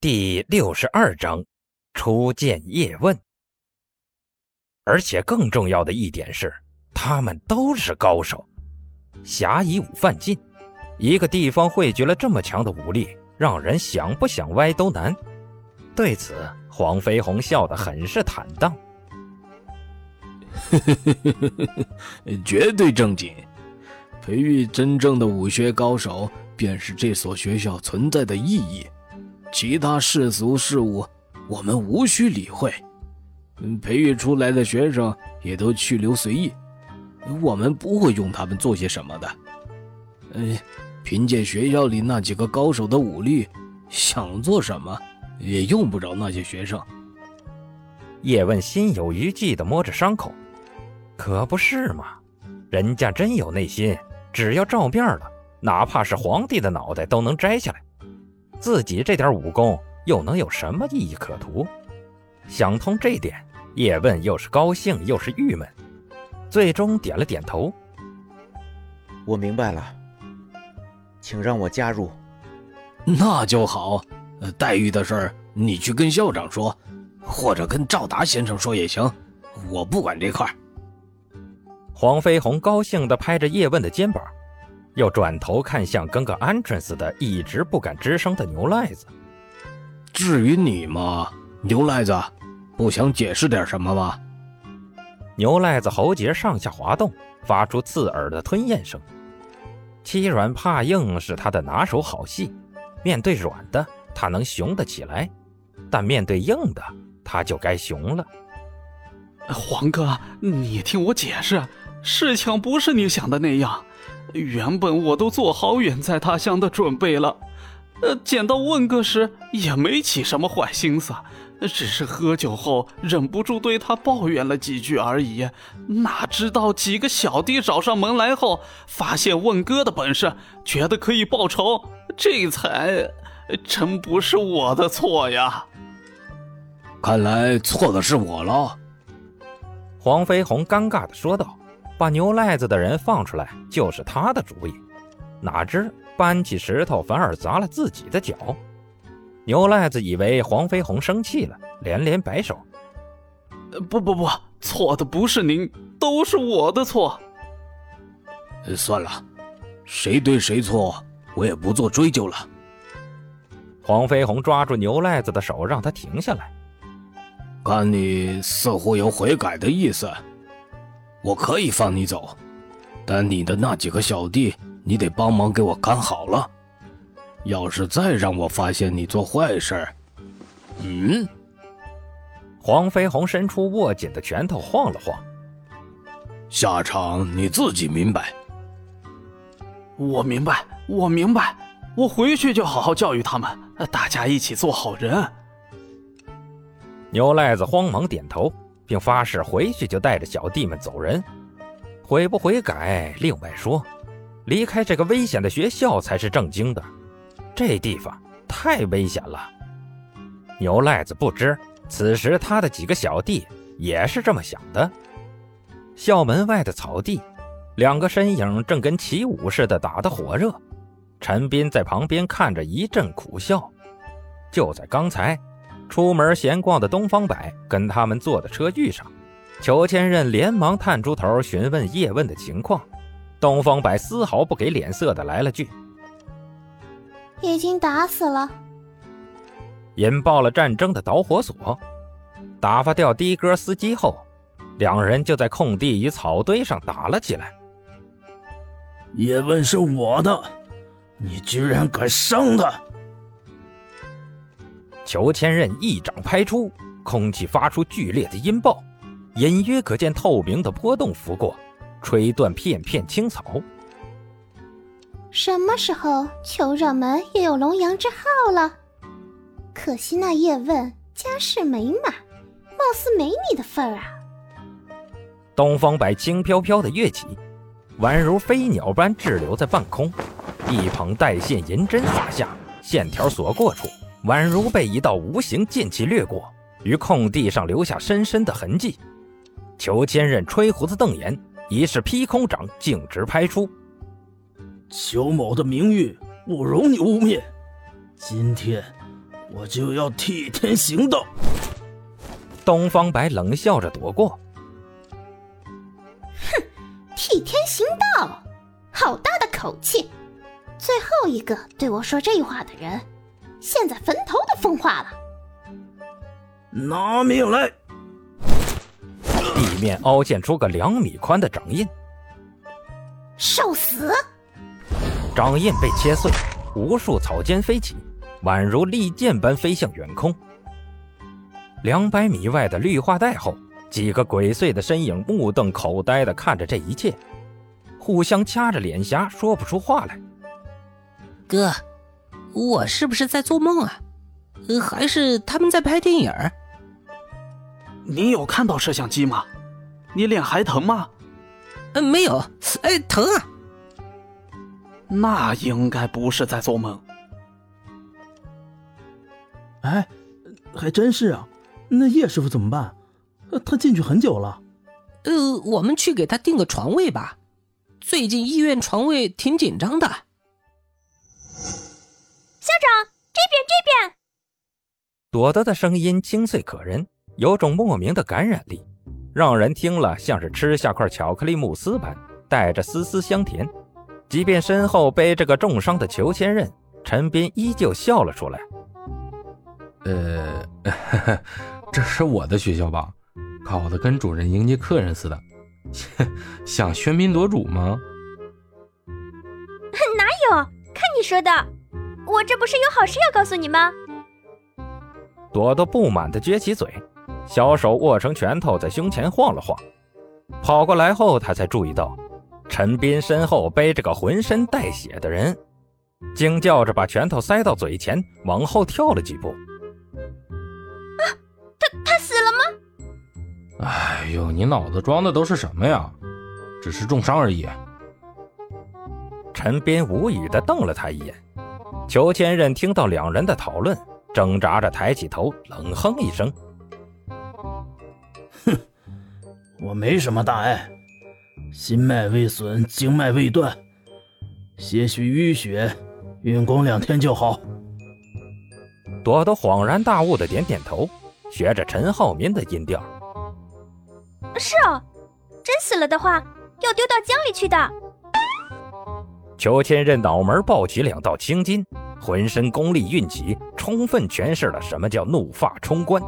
第六十二章，初见叶问。而且更重要的一点是，他们都是高手。侠以武犯禁，一个地方汇聚了这么强的武力，让人想不想歪都难。对此，黄飞鸿笑得很是坦荡。绝对正经。培育真正的武学高手，便是这所学校存在的意义。其他世俗事物，我们无需理会。培育出来的学生也都去留随意，我们不会用他们做些什么的。嗯，凭借学校里那几个高手的武力，想做什么也用不着那些学生。叶问心有余悸地摸着伤口，可不是嘛？人家真有内心，只要照面了，哪怕是皇帝的脑袋都能摘下来。自己这点武功又能有什么意义可图？想通这点，叶问又是高兴又是郁闷，最终点了点头。我明白了，请让我加入。那就好。待遇的事儿，你去跟校长说，或者跟赵达先生说也行。我不管这块。黄飞鸿高兴地拍着叶问的肩膀。又转头看向跟个鹌鹑似的，一直不敢吱声的牛赖子。至于你嘛，牛赖子，不想解释点什么吗？牛赖子喉结上下滑动，发出刺耳的吞咽声。欺软怕硬是他的拿手好戏，面对软的他能雄得起来，但面对硬的他就该熊了。黄哥，你听我解释，事情不是你想的那样。原本我都做好远在他乡的准备了，呃，见到问哥时也没起什么坏心思，只是喝酒后忍不住对他抱怨了几句而已。哪知道几个小弟找上门来后，发现问哥的本事，觉得可以报仇，这才真不是我的错呀。看来错的是我了。黄飞鸿尴尬的说道。把牛赖子的人放出来就是他的主意，哪知搬起石头反而砸了自己的脚。牛赖子以为黄飞鸿生气了，连连摆手：“不不不，错的不是您，都是我的错。”算了，谁对谁错，我也不做追究了。黄飞鸿抓住牛赖子的手，让他停下来。看你似乎有悔改的意思。我可以放你走，但你的那几个小弟，你得帮忙给我看好了。要是再让我发现你做坏事，嗯？黄飞鸿伸出握紧的拳头晃了晃，下场你自己明白。我明白，我明白，我回去就好好教育他们，大家一起做好人。牛赖子慌忙点头。并发誓回去就带着小弟们走人，悔不悔改另外说，离开这个危险的学校才是正经的。这地方太危险了。牛赖子不知，此时他的几个小弟也是这么想的。校门外的草地，两个身影正跟起舞似的打得火热。陈斌在旁边看着一阵苦笑。就在刚才。出门闲逛的东方白跟他们坐的车遇上，裘千仞连忙探出头询问叶问的情况。东方白丝毫不给脸色的来了句：“已经打死了，引爆了战争的导火索。打发掉的哥司机后，两人就在空地与草堆上打了起来。叶问是我的，你居然敢伤他！”裘千仞一掌拍出，空气发出剧烈的音爆，隐约可见透明的波动拂过，吹断片片青草。什么时候酋长们也有龙阳之好了？可惜那叶问家世美满，貌似没你的份儿啊！东方白轻飘飘的跃起，宛如飞鸟般滞留在半空，一捧带线银针洒下，线条所过处。宛如被一道无形剑气掠过，于空地上留下深深的痕迹。裘千仞吹胡子瞪眼，一式劈空掌径直拍出。裘某的名誉不容你污蔑，今天我就要替天行道。东方白冷笑着躲过。哼，替天行道，好大的口气！最后一个对我说这话的人，现在坟头都风化了。拿命来！地面凹陷出个两米宽的掌印，受死！掌印被切碎，无数草尖飞起，宛如利剑般飞向远空。两百米外的绿化带后，几个鬼祟的身影目瞪口呆地看着这一切，互相掐着脸颊，说不出话来。哥，我是不是在做梦啊？还是他们在拍电影？你有看到摄像机吗？你脸还疼吗？嗯，没有。哎，疼啊！那应该不是在做梦。哎，还真是啊。那叶师傅怎么办？他进去很久了。呃，我们去给他订个床位吧。最近医院床位挺紧张的。校长，这边，这边。朵朵的声音清脆可人，有种莫名的感染力，让人听了像是吃下块巧克力慕斯般，带着丝丝香甜。即便身后背着个重伤的裘千仞，陈斌依旧笑了出来。呃。这是我的学校吧？搞得跟主人迎接客人似的，想喧宾夺主吗？哪有？看你说的，我这不是有好事要告诉你吗？朵朵不满的撅起嘴，小手握成拳头在胸前晃了晃。跑过来后，她才注意到陈斌身后背着个浑身带血的人，惊叫着把拳头塞到嘴前，往后跳了几步。啊，他他死了吗？哎呦，你脑子装的都是什么呀？只是重伤而已。陈斌无语的瞪了他一眼。裘千仞听到两人的讨论，挣扎着抬起头，冷哼一声：“哼，我没什么大碍，心脉未损，经脉未断，些许淤血，运功两天就好。”朵朵恍然大悟的点点头。学着陈浩民的音调，是哦，真死了的话，要丢到江里去的。裘千仞脑门爆起两道青筋，浑身功力运起，充分诠释了什么叫怒发冲冠。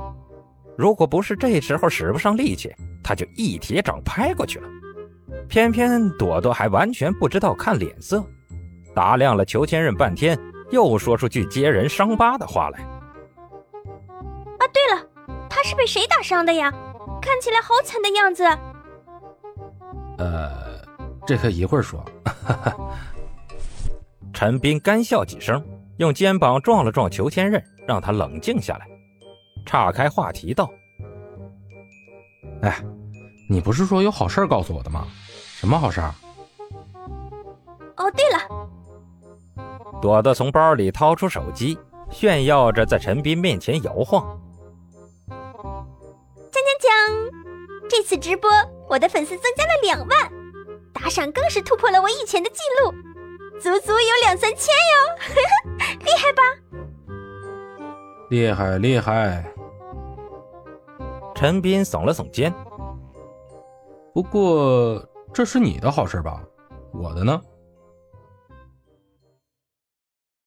如果不是这时候使不上力气，他就一铁掌拍过去了。偏偏朵朵还完全不知道看脸色，打量了裘千仞半天，又说出句揭人伤疤的话来。啊，对了。他是被谁打伤的呀？看起来好惨的样子。呃，这可一会儿说。陈斌干笑几声，用肩膀撞了撞裘千仞，让他冷静下来，岔开话题道：“哎，你不是说有好事告诉我的吗？什么好事？”哦，对了，朵朵从包里掏出手机，炫耀着在陈斌面前摇晃。这次直播，我的粉丝增加了两万，打赏更是突破了我以前的记录，足足有两三千哟，厉害吧？厉害厉害！陈斌耸了耸肩。不过这是你的好事吧？我的呢？